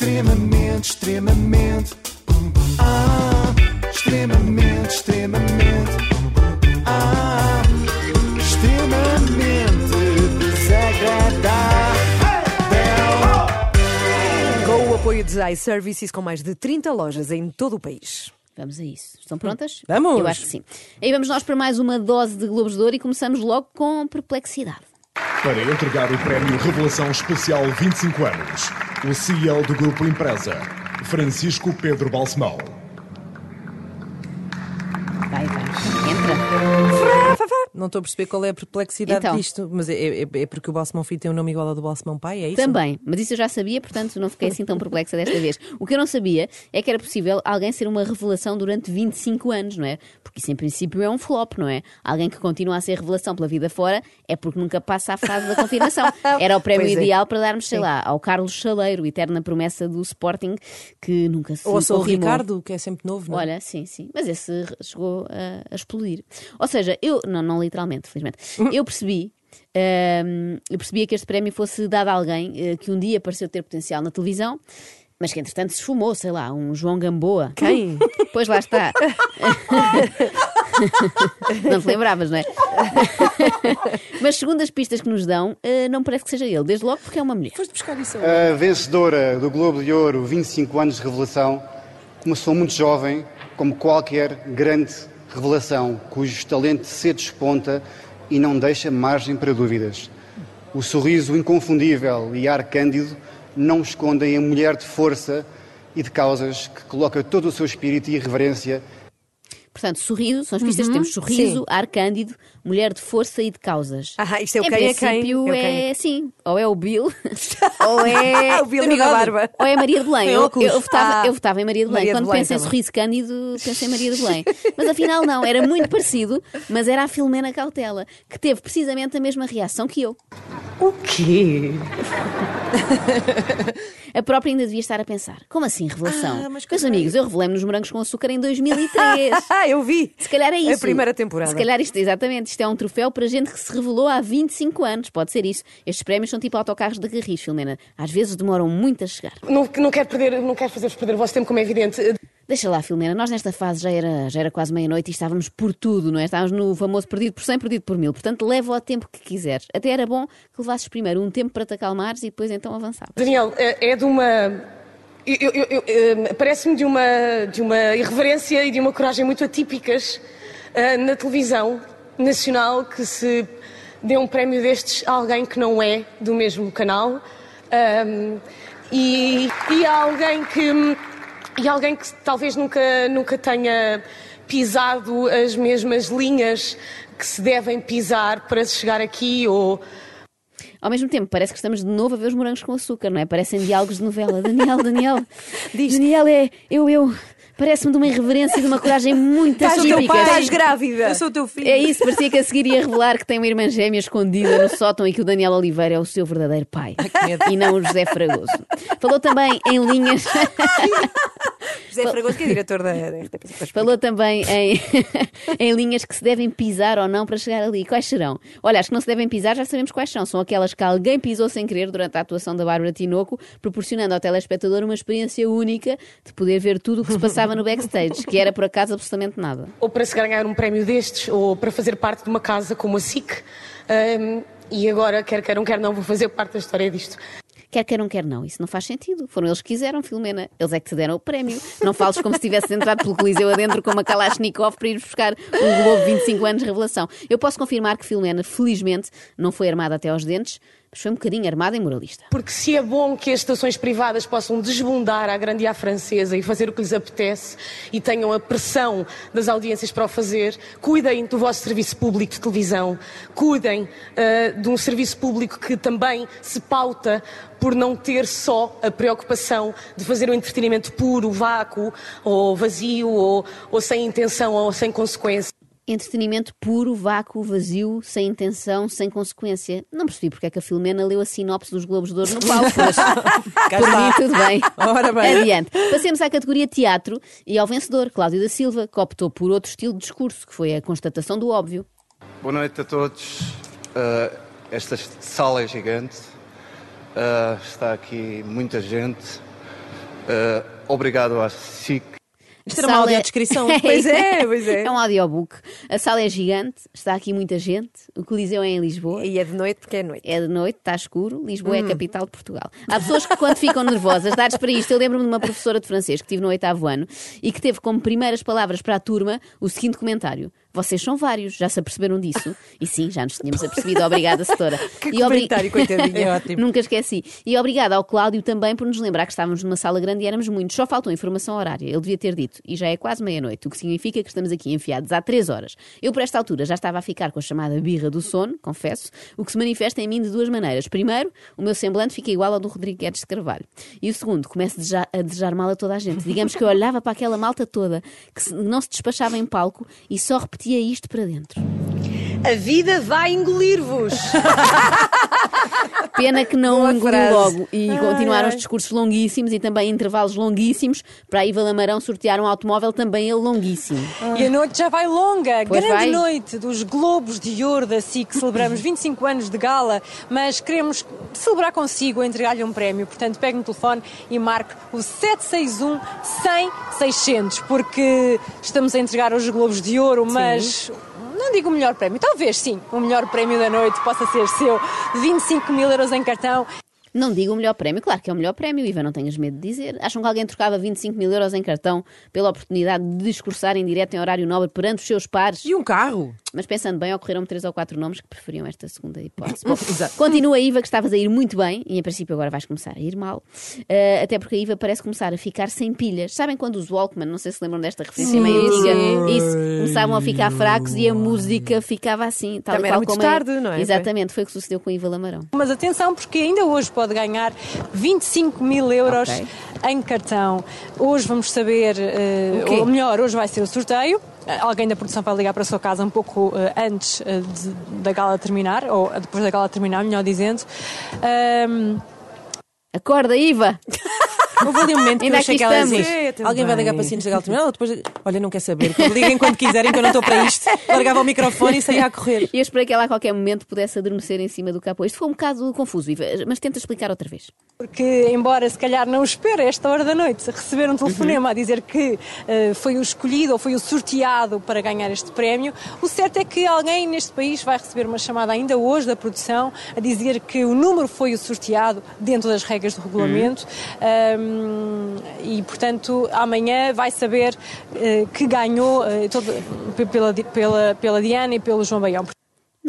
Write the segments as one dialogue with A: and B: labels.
A: Extremamente, extremamente. Ah, extremamente, extremamente. Ah, extremamente desagradável.
B: Com o apoio de iServices com mais de 30 lojas em todo o país.
C: Vamos a isso. Estão prontas?
B: Vamos.
C: Eu acho que sim. Aí vamos nós para mais uma dose de Globos de Ouro e começamos logo com perplexidade.
D: Para entregar o prémio Revelação Especial 25 anos, o CEO do Grupo Empresa, Francisco Pedro Balsemão.
B: Não estou a perceber qual é a perplexidade
C: Então.
B: disto, mas é, é- é porque o Balsemão Filho tem um nome igual ao do Balsemão Pai, é isso?
C: Também, mas isso eu já sabia, portanto não fiquei assim tão perplexa desta vez. O que eu não sabia é que era possível alguém ser uma revelação durante 25 anos, não é? Porque isso em princípio é um flop, não é? Alguém que continua a ser revelação pela vida fora é porque nunca passa a fase da confirmação. Era o prémio
B: é.
C: ideal para darmos, sei lá, ao Carlos Chaleiro, eterna promessa do Sporting, que nunca se
B: Ou sou o. Ricardo, que é sempre novo, não é?
C: Olha, sim, sim. Mas esse chegou a, a explodir. Ou seja, eu, não, não literalmente, felizmente, eu percebi. hum, eu percebia que este prémio fosse dado a alguém eh, que um dia pareceu ter potencial na televisão, mas que entretanto se esfumou, sei lá, um João Gamboa.
B: Quem?
C: Pois lá está. não te lembravas, não é? mas segundo as pistas que nos dão, eh, não parece que seja ele, desde logo porque é uma mulher.
B: Foste buscar isso
E: A vencedora do Globo de Ouro, 25 anos de revelação, começou muito jovem, como qualquer grande revelação, cujo talento se desponta e não deixa margem para dúvidas. O sorriso inconfundível e ar cândido não escondem a mulher de força e de causas que coloca todo o seu espírito e irreverência
C: Portanto, sorriso, são as pistas que temos: sorriso,
B: sim.
C: ar cândido, mulher de força e de causas.
B: Ah, isto é o
C: em
B: quem é quem,
C: princípio,
B: é o quem
C: é sim, ou é o Bill, ou é.
B: o Bill da barba.
C: Ou é Maria de Belém. Eu, eu, votava,
B: Ah.
C: eu votava em Maria de Belém.
B: Maria de
C: Quando
B: Belém,
C: penso em
B: tá
C: sorriso cândido, penso em Maria de Belém. Mas afinal, não, era muito parecido, mas era a Filomena Cautela, que teve precisamente a mesma reação que eu.
B: O quê?
C: A própria ainda devia estar a pensar: como assim revelação?
B: Ah, mas
C: Meus amigos, eu revelei-me nos morangos com açúcar em 2003.
B: Eu vi.
C: Se calhar é isso.
B: A primeira temporada.
C: Se calhar isto, exatamente, isto é um troféu para gente que se revelou há 25 anos. Pode ser isso. Estes prémios são tipo autocarros de Garris, Filomena. Às vezes demoram muito a chegar.
F: Não, não quero perder, não quero fazer-vos perder o vosso tempo, como é evidente.
C: Deixa lá, Filomena, nós nesta fase já era, já era quase meia-noite e estávamos por tudo, não é? Estávamos no famoso perdido por 100, perdido por mil. Portanto, leva o tempo que quiseres. Até era bom que levasses primeiro um tempo para te acalmares e depois então avançavas.
F: Daniel, é é de uma. Eh, Parece-me de uma, de uma irreverência e de uma coragem muito atípicas eh, na televisão nacional que se dê um prémio destes a alguém que não é do mesmo canal. Ahm, e, e a alguém que e alguém que talvez nunca, nunca tenha pisado as mesmas linhas que se devem pisar para se chegar aqui ou
C: Ao mesmo tempo, parece que estamos de novo a ver os morangos com açúcar, não é? Parecem diálogos de novela. Daniel, Daniel.
B: Diz.
C: Daniel é eu, eu. Parece-me de uma irreverência e de uma coragem muito atípica.
B: pai, estás grávida. Eu sou o teu filho.
C: É isso, parecia que a seguir ia revelar que tem uma irmã gêmea escondida no sótão e que o Daniel Oliveira é o seu verdadeiro pai. E não o José Fragoso. Falou também em linhas.
B: José Fragoso, que é diretor da, da RTP.
C: Falou também em, em linhas que se devem pisar ou não para chegar ali. Quais serão? Olha, as que não se devem pisar já sabemos quais são. São aquelas que alguém pisou sem querer durante a atuação da Bárbara Tinoco, proporcionando ao telespectador uma experiência única de poder ver tudo o que se passava no backstage, que era por acaso absolutamente nada.
F: ou para se ganhar um prémio destes, ou para fazer parte de uma casa como a SIC. Ahm, e agora, quer queiram, quer não, vou fazer parte da história disto.
C: Quer queiram, quer não. Isso não faz sentido. Foram eles que quiseram, Filomena. Eles é que te deram o prémio. Não fales como se tivesses entrado pelo Coliseu adentro com uma Kalashnikov para ir buscar o Globo 25 anos de revelação. Eu posso confirmar que Filomena, felizmente, não foi armada até aos dentes, mas foi um bocadinho armada e moralista.
F: Porque se é bom que as estações privadas possam desbundar à grande e à francesa e fazer o que lhes apetece e tenham a pressão das audiências para o fazer, cuidem do vosso serviço público de televisão, cuidem ah, de um serviço público que também se pauta por não ter só a preocupação de fazer um entretenimento puro, vácuo, ou vazio, ou, ou sem intenção, ou sem consequência.
C: Entretenimento puro, vácuo, vazio, sem intenção, sem consequência. Não percebi porque é que a Filomena leu a sinopse dos Globos de Ouro no palco, mas por mim tudo bem.
B: Ora bem.
C: Adiante. Passemos à categoria teatro e ao vencedor, Cláudio da Silva, que optou por outro estilo de discurso, que foi a constatação do óbvio.
G: Boa noite a todos. Uh, esta sala é gigante. Uh, está aqui muita gente. Uh, obrigado à SIC
H: Isto era uma
C: é-
H: audiodescrição.
B: Pois é, pois é.
C: É um audiobook. A sala é gigante, está aqui muita gente. O Coliseu é em Lisboa.
B: E é de noite porque é noite.
C: É de noite, está escuro. Lisboa
B: Hum.
C: é a capital de Portugal. Há pessoas que, quando ficam nervosas, dados para isto, eu lembro-me de uma professora de francês que tive no oitavo ano e que teve como primeiras palavras para a turma o seguinte comentário: Vocês são vários, já se aperceberam disso? E sim, já nos tínhamos apercebido. Obrigada, setora.
B: Que
C: E
B: comentário, coitadinha.
H: É ótimo.
C: Nunca esqueci. E obrigada ao Cláudio também por nos lembrar que estávamos numa sala grande e éramos muitos. Só faltou informação horária. Ele devia ter dito. E já é quase meia-noite, o que significa que estamos aqui enfiados há três horas. Eu, por esta altura, já estava a ficar com a chamada birra do sono, confesso, o que se manifesta em mim de duas maneiras. Primeiro, o meu semblante fica igual ao do Rodrigo Guedes de Carvalho. E o segundo, começo a desejar, mal a toda a gente. Digamos que eu olhava para aquela malta toda que não se despachava em palco e só repetia isto para dentro.
I: A vida vai engolir-vos.
C: Pena que não engoliu logo e
B: Ai,
C: continuaram
B: ai.
C: os discursos longuíssimos e também intervalos longuíssimos para a Iva Lamarão sortear um automóvel também ele longuíssimo.
I: E a noite já vai longa.
C: Pois
I: Grande
C: vai.
I: noite dos Globos de Ouro da SIC. Celebramos 25 anos de gala, mas queremos celebrar consigo, entregar-lhe um prémio. Portanto, pegue no telefone e marque o 761 100 600, porque estamos a entregar os Globos de Ouro, mas... Não digo o melhor prémio, talvez sim, o melhor prémio da noite possa ser seu. 25 mil euros em cartão.
C: Não digo o melhor prémio, claro que é o melhor prémio, Iva, não tenhas medo de dizer. Acham que alguém trocava 25 mil euros em cartão pela oportunidade de discursar em direto em horário nobre perante os seus pares?
H: E um carro?
C: Mas pensando bem, ocorreram-me três ou quatro nomes que preferiam esta segunda hipótese. Bom, continua Iva, que estavas a ir muito bem, e em princípio agora vais começar a ir mal, Eh, até porque a Iva parece começar a ficar sem pilhas. Sabem quando os Walkman, não sei se lembram desta referência meio antiga, isso, começavam a ficar fracos e a música ficava assim, tal
B: Também era muito
C: é-
B: tarde, não é?
C: Exatamente, foi o que sucedeu com a Iva Lamarão.
I: Mas atenção, porque ainda hoje pode ganhar 25 mil euros
C: Ok.
I: em cartão. Hoje vamos saber, eh,
B: O quê?
I: ou melhor, hoje vai ser o sorteio. Eh, Alguém da produção vai ligar para a sua casa um pouco eh, antes eh, de- da gala terminar, ou depois da gala terminar, melhor dizendo. Ahm,
C: Acorda, Iva!
H: Houve ali um momento que eu achei que ela
C: estamos.
H: dizia. Alguém vai ligar para Cintos da Gala Terminal? Depois, olha, não quer saber. Que liguem quando quiserem, que eu não estou para isto. Largava o microfone e saía a correr.
C: E eu esperei que ela a qualquer momento pudesse adormecer em cima do capô. Isto foi um bocado confuso, Iva, mas tenta explicar outra vez.
I: Porque, embora se calhar não espere a esta hora da noite receber um telefonema
C: Uhum.
I: a dizer que eh, foi o escolhido ou foi o sorteado para ganhar este prémio, o certo é que alguém neste país vai receber uma chamada ainda hoje da produção a dizer que o número foi o sorteado dentro das regras do regulamento
C: Uhum.
I: E, portanto, amanhã vai saber eh, que ganhou eh, todo- pela, pela, pela Diana e pelo João Baião.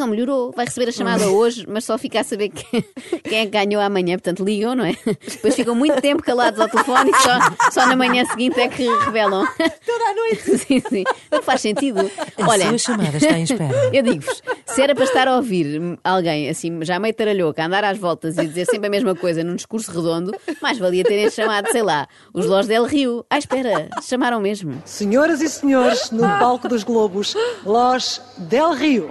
C: Não melhorou, vai receber a chamada hoje, mas só fica a saber que- quem é que ganhou amanhã. Portanto, ligam, não é? Depois ficam muito tempo calados ao telefone e só, só na manhã seguinte é que revelam.
I: Toda a noite.
C: Sim, sim. Não faz sentido. Olha,
H: a sua chamada está em espera.
C: eu digo-vos, se era para estar a ouvir alguém assim, já meio taralhoca, a andar às voltas e dizer sempre a mesma coisa num discurso redondo, mais valia terem chamado, sei lá, os Los del Rio. Ah, espera, chamaram mesmo.
J: Senhoras e senhores, no palco dos Globos, Los del Rio.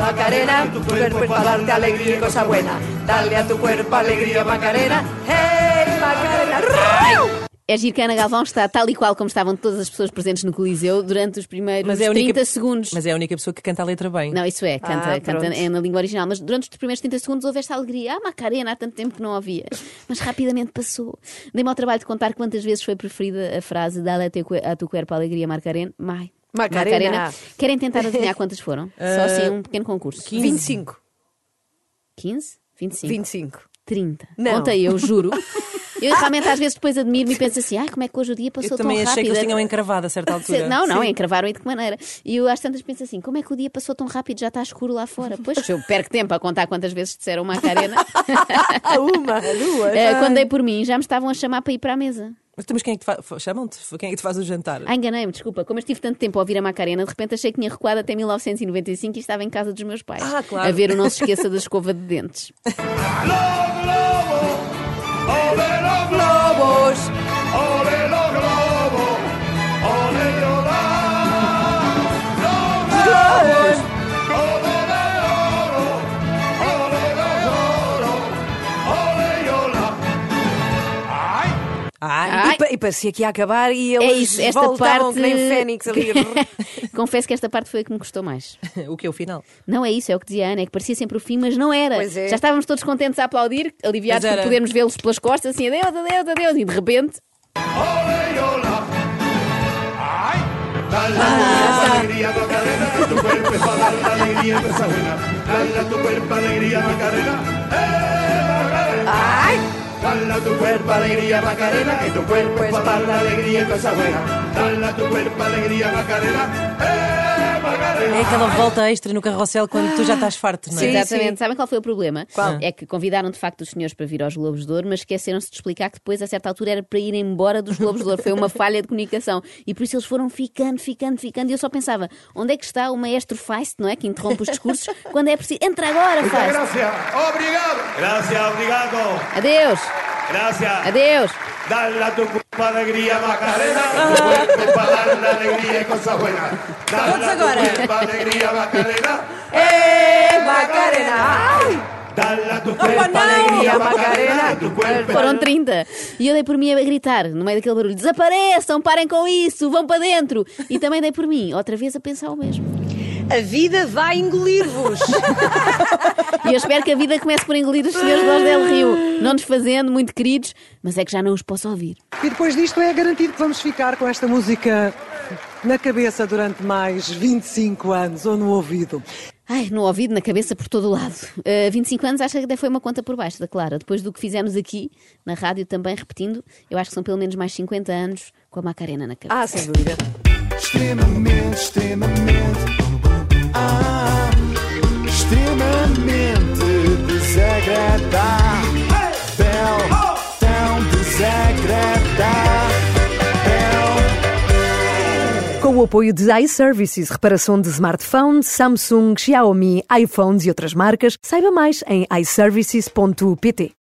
B: Macarena, tu cuerpo es para darte alegría y cosa buena. Dale a tu cuerpo alegría, Macarena. Hey, Macarena.
C: É giro que a Ana Galvão está tal e qual como estavam todas as pessoas presentes no Coliseu durante os primeiros
H: Mas é a
C: 30
H: única,
C: segundos.
H: Mas é a única pessoa que canta a letra bem.
C: Não, isso é, canta,
B: Ah,
C: canta é na língua original, mas durante os primeiros 30 segundos houve esta alegria. Ah, Macarena, há tanto tempo que não havia. Mas rapidamente passou. Dei-me ao trabalho de contar quantas vezes foi preferida a frase Dale a, teu, cue- a tu cuerpo alegria, Macarena. Mai.
B: Macarena.
C: Querem tentar adivinhar quantas foram? Só assim um pequeno concurso.
B: 25.
C: 15? 25?
B: 25.
C: 30.
B: Não.
C: Contei eu, juro. Eu realmente às vezes depois admiro-me e penso assim, ai, como é que hoje o dia passou
H: Eu também
C: tão
H: achei
C: rápido?
H: que eles tinham encravado a certa altura.
C: Não, não,
H: Sim.
C: encravaram e de que maneira? E eu às tantas penso assim, como é que o dia passou tão rápido, já está escuro lá fora? Pois, eu perco tempo a contar quantas vezes disseram Macarena.
B: Uma, duas.
C: Eh, quando dei por mim, já me estavam a chamar para ir para a mesa.
H: Mas temos quem é que te faz? Chamam-te? Quem é que te faz o jantar?
C: Ah, enganei-me, desculpa. Como eu estive tanto tempo a ouvir a Macarena, de repente achei que tinha recuado até 1995 e estava em casa dos meus pais.
H: Ah, claro.
C: A ver o Não Se Esqueça da Escova de Dentes.
B: Globos.
H: Ai,
B: E, e parecia que ia acabar e eles
C: É isso, esta
B: voltavam
C: parte.
B: que nem o Fênix ali.
C: Confesso que esta parte foi a que me custou mais.
H: o que é o final?
C: Não é isso, é o que dizia a Ana, é que parecia sempre o fim, mas não era.
B: Pois é.
C: Já estávamos todos contentes a aplaudir, aliviados por podermos vê-los pelas costas, assim, adeus, adeus, adeus, e de repente.
A: Dale a tu alegría a tu cuerpo alegría Macarena, eh Macarena. Dale a tu cuerpo alegría Macarena, que tu cuerpo es para dar la alegría de esa buena. Dale a tu cuerpo alegría Macarena, eh Macarena.
H: É aquela volta extra no carrossel quando tu já estás farto, não é?
C: Exatamente. Sabem qual foi o problema?
B: Qual?
C: É que convidaram de facto os senhores para vir aos Globos de Ouro, mas esqueceram-se de explicar que depois, a certa altura, era para ir embora dos Globos de Ouro. Foi uma falha de comunicação. E por isso eles foram ficando, ficando, ficando. E eu só pensava, onde é que está o maestro Feist, não é? Que interrompe os discursos quando é preciso. Entra agora, Feist!
A: gracias. Obrigado. Gracias, obrigado.
C: Adeus!
A: Gracias.
C: Adeus!
A: Dale a tu cuerpo alegría Macarena, tu cuerpo para dar la alegría y cosas buenas. Dale a tu cuerpo alegría Macarena,
B: Eh, Macarena! Ai!
A: dale a tu cuerpo alegría Macarena,
C: Foram 30. E eu dei por mim a gritar, no meio daquele barulho: desapareçam, parem com isso, vão para dentro. E também dei por mim, outra vez a pensar o mesmo.
B: A vida vai engolir-vos.
C: E eu espero que a vida comece por engolir os senhores de Os del Rio, não nos fazendo muito queridos, mas é que já não os posso ouvir.
J: E depois disto é garantido que vamos ficar com esta música na cabeça durante mais 25 anos ou no ouvido.
C: Ai, no ouvido, na cabeça, por todo o lado. Uh, 25 anos, acho que até foi uma conta por baixo da Clara. Depois do que fizemos aqui, na rádio, também repetindo, eu acho que são pelo menos mais 50 anos com a Macarena na cabeça.
B: Ah, sem dúvida.
A: Extremamente, extremamente.
K: Apoio de iServices, reparação de smartphones, Samsung, Xiaomi, iPhones e outras marcas, saiba mais em iServices.pt.